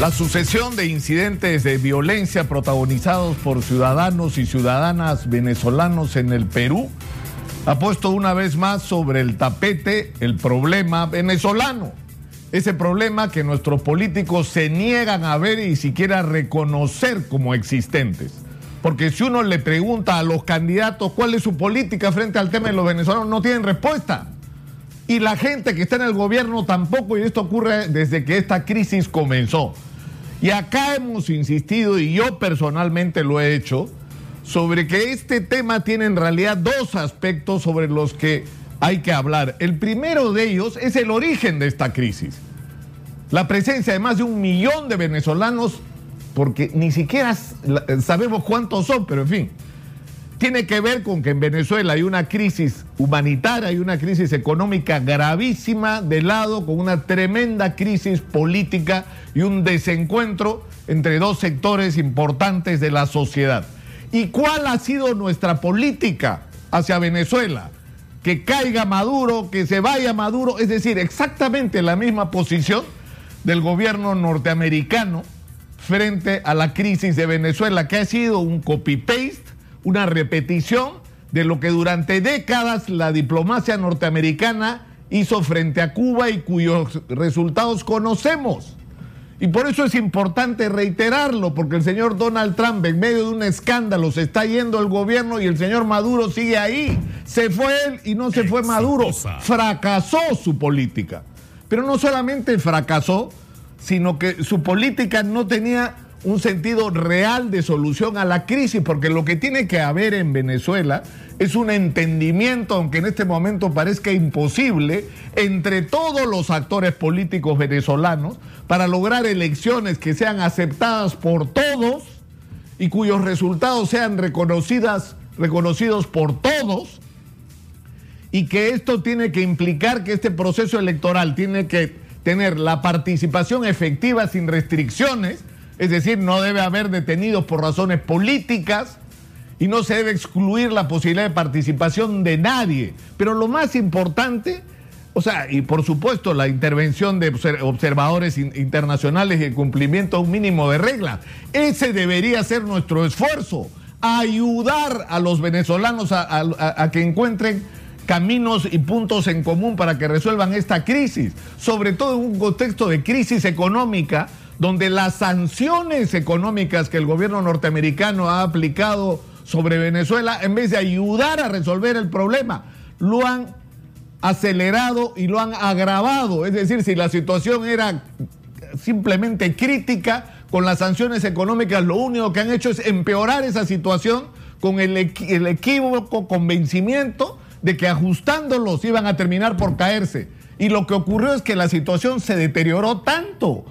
La sucesión de incidentes de violencia protagonizados por ciudadanos y ciudadanas venezolanos en el Perú ha puesto una vez más sobre el tapete el problema venezolano. Ese problema que nuestros políticos se niegan a ver y siquiera reconocer como existentes. Porque si uno le pregunta a los candidatos cuál es su política frente al tema de los venezolanos, no tienen respuesta. Y la gente que está en el gobierno tampoco, y esto ocurre desde que esta crisis comenzó. Y acá hemos insistido, y yo personalmente lo he hecho, sobre que este tema tiene en realidad dos aspectos sobre los que hay que hablar. El primero de ellos es el origen de esta crisis. La presencia de más de un millón de venezolanos, porque ni siquiera sabemos cuántos son, pero en fin, tiene que ver con que en Venezuela hay una crisis humanitaria, hay una crisis económica gravísima de lado, con una tremenda crisis política y un desencuentro entre dos sectores importantes de la sociedad. ¿Y cuál ha sido nuestra política hacia Venezuela? Que caiga Maduro, que se vaya Maduro, es decir, exactamente la misma posición del gobierno norteamericano frente a la crisis de Venezuela, que ha sido un copy-paste, una repetición de lo que durante décadas la diplomacia norteamericana hizo frente a Cuba y cuyos resultados conocemos. Y por eso es importante reiterarlo, porque el señor Donald Trump en medio de un escándalo se está yendo el gobierno y el señor Maduro sigue ahí. Se fue él y no se fue Maduro. Fracasó su política. Pero no solamente fracasó, sino que su política no tenía un sentido real de solución a la crisis, porque lo que tiene que haber en Venezuela es un entendimiento, aunque en este momento parezca imposible, entre todos los actores políticos venezolanos para lograr elecciones que sean aceptadas por todos y cuyos resultados sean reconocidas, reconocidos por todos, y que esto tiene que implicar que este proceso electoral tiene que tener la participación efectiva sin restricciones, es decir, no debe haber detenidos por razones políticas, y no se debe excluir la posibilidad de participación de nadie. Pero lo más importante, o sea, y por supuesto la intervención de observadores internacionales y el cumplimiento a un mínimo de reglas, ese debería ser nuestro esfuerzo, ayudar a los venezolanos a, que encuentren caminos y puntos en común para que resuelvan esta crisis, sobre todo en un contexto de crisis económica donde las sanciones económicas que el gobierno norteamericano ha aplicado sobre Venezuela, en vez de ayudar a resolver el problema, lo han acelerado y lo han agravado. Es decir, si la situación era simplemente crítica, con las sanciones económicas lo único que han hecho es empeorar esa situación con el, el equívoco convencimiento de que ajustándolos iban a terminar por caerse. Y lo que ocurrió es que la situación se deterioró tanto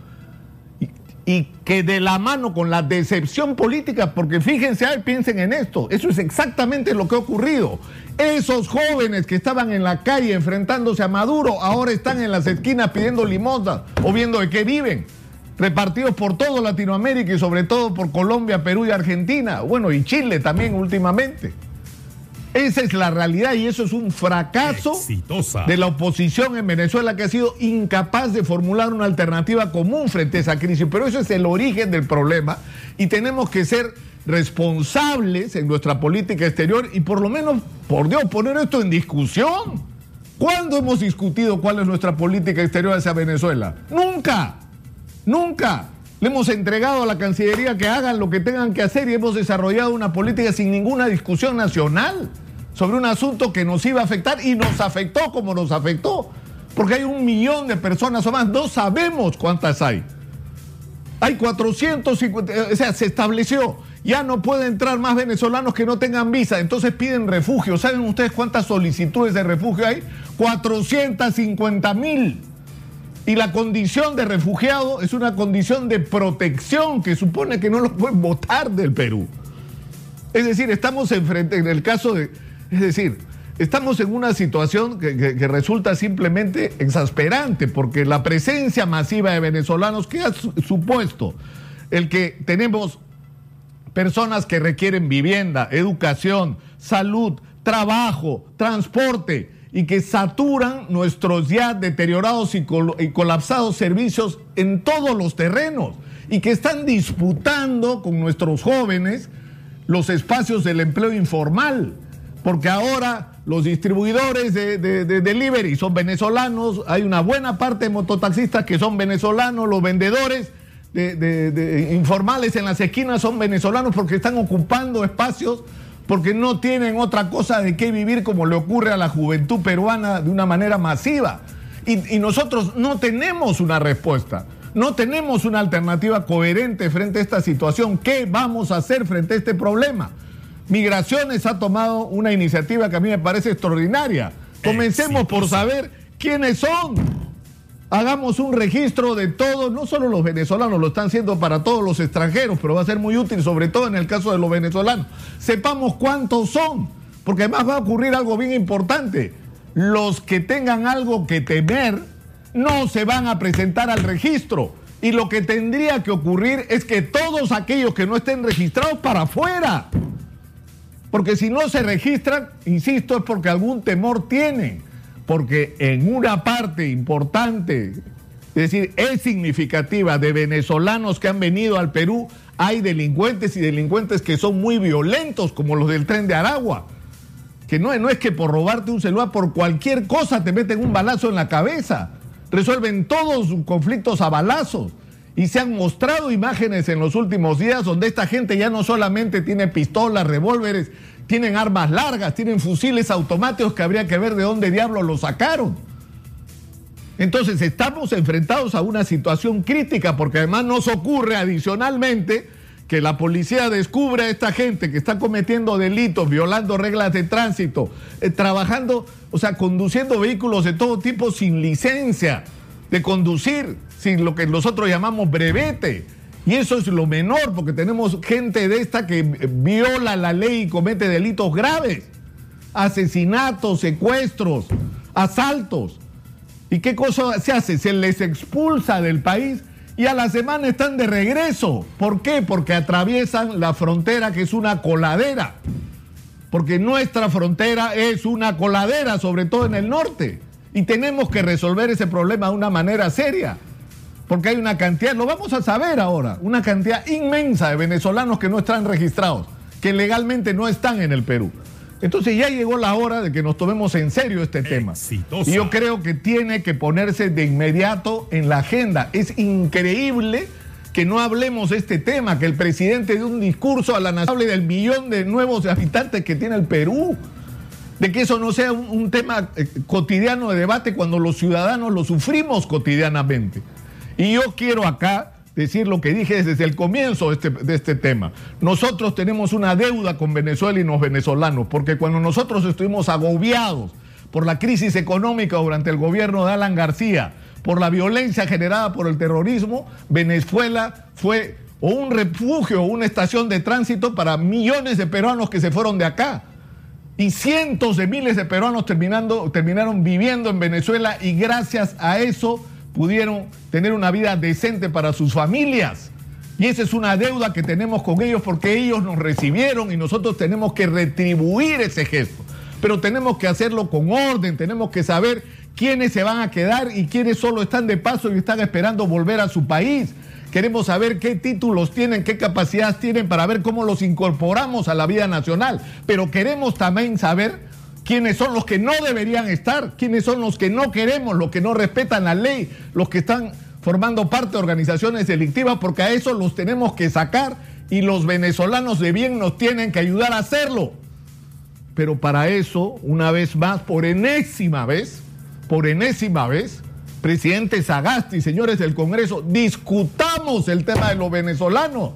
y que de la mano con la decepción política, porque fíjense, ay, piensen en esto, eso es exactamente lo que ha ocurrido. Esos jóvenes que estaban en la calle enfrentándose a Maduro, ahora están en las esquinas pidiendo limosna o viendo de qué viven, repartidos por todo Latinoamérica y sobre todo por Colombia, Perú y Argentina, bueno, y Chile también últimamente. Esa es la realidad y eso es un fracaso de la oposición en Venezuela que ha sido incapaz de formular una alternativa común frente a esa crisis. Pero eso es el origen del problema y tenemos que ser responsables en nuestra política exterior y por lo menos, por Dios, poner esto en discusión. ¿Cuándo hemos discutido cuál es nuestra política exterior hacia Venezuela? Nunca, nunca. Le hemos entregado a la Cancillería que hagan lo que tengan que hacer y hemos desarrollado una política sin ninguna discusión nacional sobre un asunto que nos iba a afectar y nos afectó como nos afectó. Porque hay un millón de personas o más, no sabemos cuántas hay. Hay 450, o sea, se estableció, ya no pueden entrar más venezolanos que no tengan visa, entonces piden refugio. ¿Saben ustedes cuántas solicitudes de refugio hay? 450 mil. Y la condición de refugiado es una condición de protección que supone que no lo pueden votar del Perú. Es decir, estamos enfrente, en el caso de, es decir, estamos en una situación que, resulta simplemente exasperante, porque la presencia masiva de venezolanos, ¿qué ha supuesto? El que tenemos personas que requieren vivienda, educación, salud, trabajo, transporte, y que saturan nuestros ya deteriorados y, colapsados servicios en todos los terrenos y que están disputando con nuestros jóvenes los espacios del empleo informal, porque ahora los distribuidores de, delivery son venezolanos, hay una buena parte de mototaxistas que son venezolanos, los vendedores de, informales en las esquinas son venezolanos porque están ocupando espacios porque no tienen otra cosa de qué vivir como le ocurre a la juventud peruana de una manera masiva. Y, y, nosotros no tenemos una respuesta, no tenemos una alternativa coherente frente a esta situación. ¿Qué vamos a hacer frente a este problema? Migraciones ha tomado una iniciativa que a mí me parece extraordinaria. Comencemos por saber quiénes son hagamos un registro de todos, no solo los venezolanos, lo están haciendo para todos los extranjeros, pero va a ser muy útil, sobre todo en el caso de los venezolanos. Sepamos cuántos son, porque además va a ocurrir algo bien importante. Los que tengan algo que temer no se van a presentar al registro. Y lo que tendría que ocurrir es que todos aquellos que no estén registrados para afuera. Porque si no se registran, insisto, es porque algún temor tienen porque en una parte importante, es decir, es significativa de venezolanos que han venido al Perú, hay delincuentes y delincuentes que son muy violentos, como los del tren de Aragua. Que no, es que por robarte un celular, por cualquier cosa te meten un balazo en la cabeza. Resuelven todos sus conflictos a balazos. Y se han mostrado imágenes en los últimos días donde esta gente ya no solamente tiene pistolas, revólveres, tienen armas largas, tienen fusiles automáticos que habría que ver de dónde diablos los sacaron. Entonces estamos enfrentados a una situación crítica porque además nos ocurre adicionalmente que la policía descubre a esta gente que está cometiendo delitos, violando reglas de tránsito, eh, trabajando, o sea, conduciendo vehículos de todo tipo sin licencia de conducir, sin lo que nosotros llamamos brevete y eso es lo menor, porque tenemos gente de esta que viola la ley y comete delitos graves. Asesinatos, secuestros, asaltos. ¿Y qué cosa se hace? Se les expulsa del país y a la semana están de regreso. ¿Por qué? Porque atraviesan la frontera que es una coladera. Porque nuestra frontera es una coladera, sobre todo en el norte. Y tenemos que resolver ese problema de una manera seria porque hay una cantidad, lo vamos a saber ahora, una cantidad inmensa de venezolanos que no están registrados, que legalmente no están en el Perú. Entonces ya llegó la hora de que nos tomemos en serio este tema. Y yo creo que tiene que ponerse de inmediato en la agenda. Es increíble que no hablemos de este tema, que el presidente dé un discurso a la nación hable del millón de nuevos habitantes que tiene el Perú. De que eso no sea un, un tema eh, cotidiano de debate cuando los ciudadanos lo sufrimos cotidianamente. Y yo quiero acá decir lo que dije desde el comienzo de este, de este, tema. Nosotros tenemos una deuda con Venezuela y los venezolanos, porque cuando nosotros estuvimos agobiados por la crisis económica durante el gobierno de Alan García, por la violencia generada por el terrorismo, Venezuela fue un refugio una estación de tránsito para millones de peruanos que se fueron de acá. Y cientos de miles de peruanos terminando, terminaron viviendo en Venezuela y gracias a eso pudieron tener una vida decente para sus familias. Y esa es una deuda que tenemos con ellos porque ellos nos recibieron y nosotros tenemos que retribuir ese gesto. Pero tenemos que hacerlo con orden, tenemos que saber quiénes se van a quedar y quiénes solo están de paso y están esperando volver a su país. Queremos saber qué títulos tienen, qué capacidades tienen para ver cómo los incorporamos a la vida nacional. Pero queremos también saber quiénes son los que no deberían estar, quiénes son los que no queremos, los que no respetan la ley, los que están formando parte de organizaciones delictivas, porque a eso los tenemos que sacar y los venezolanos de bien nos tienen que ayudar a hacerlo. Pero para eso, una vez más, por enésima vez, por enésima vez, presidente Sagasti, señores del Congreso, discutamos el tema de los venezolanos.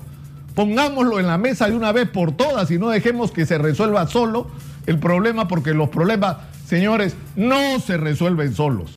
Pongámoslo en la mesa de una vez por todas y no dejemos que se resuelva solo el problema porque los problemas, señores, no se resuelven solos.